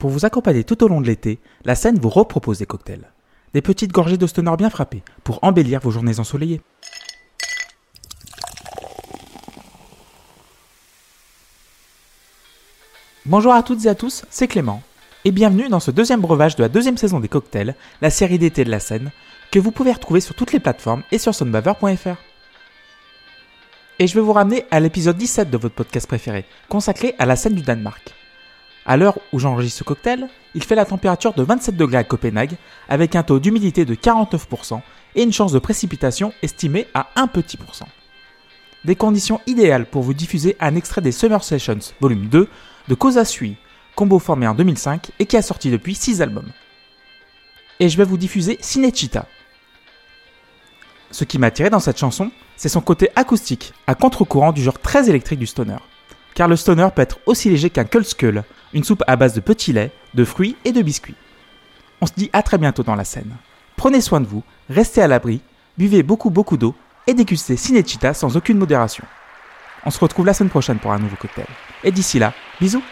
Pour vous accompagner tout au long de l'été, la scène vous repropose des cocktails. Des petites gorgées de stoner bien frappées pour embellir vos journées ensoleillées. Bonjour à toutes et à tous, c'est Clément. Et bienvenue dans ce deuxième breuvage de la deuxième saison des cocktails, la série d'été de la scène, que vous pouvez retrouver sur toutes les plateformes et sur sonbaver.fr. Et je vais vous ramener à l'épisode 17 de votre podcast préféré, consacré à la scène du Danemark. À l'heure où j'enregistre ce cocktail, il fait la température de 27 degrés à Copenhague, avec un taux d'humidité de 49% et une chance de précipitation estimée à un petit pourcent. Des conditions idéales pour vous diffuser un extrait des Summer Sessions volume 2 de Koza Sui, combo formé en 2005 et qui a sorti depuis 6 albums. Et je vais vous diffuser Cinechita. Ce qui m'a attiré dans cette chanson, c'est son côté acoustique, à contre-courant du genre très électrique du stoner. Car le stoner peut être aussi léger qu'un Skull, une soupe à base de petits laits, de fruits et de biscuits. On se dit à très bientôt dans la scène. Prenez soin de vous, restez à l'abri, buvez beaucoup beaucoup d'eau et dégustez Cinechita sans aucune modération. On se retrouve la semaine prochaine pour un nouveau cocktail. Et d'ici là, bisous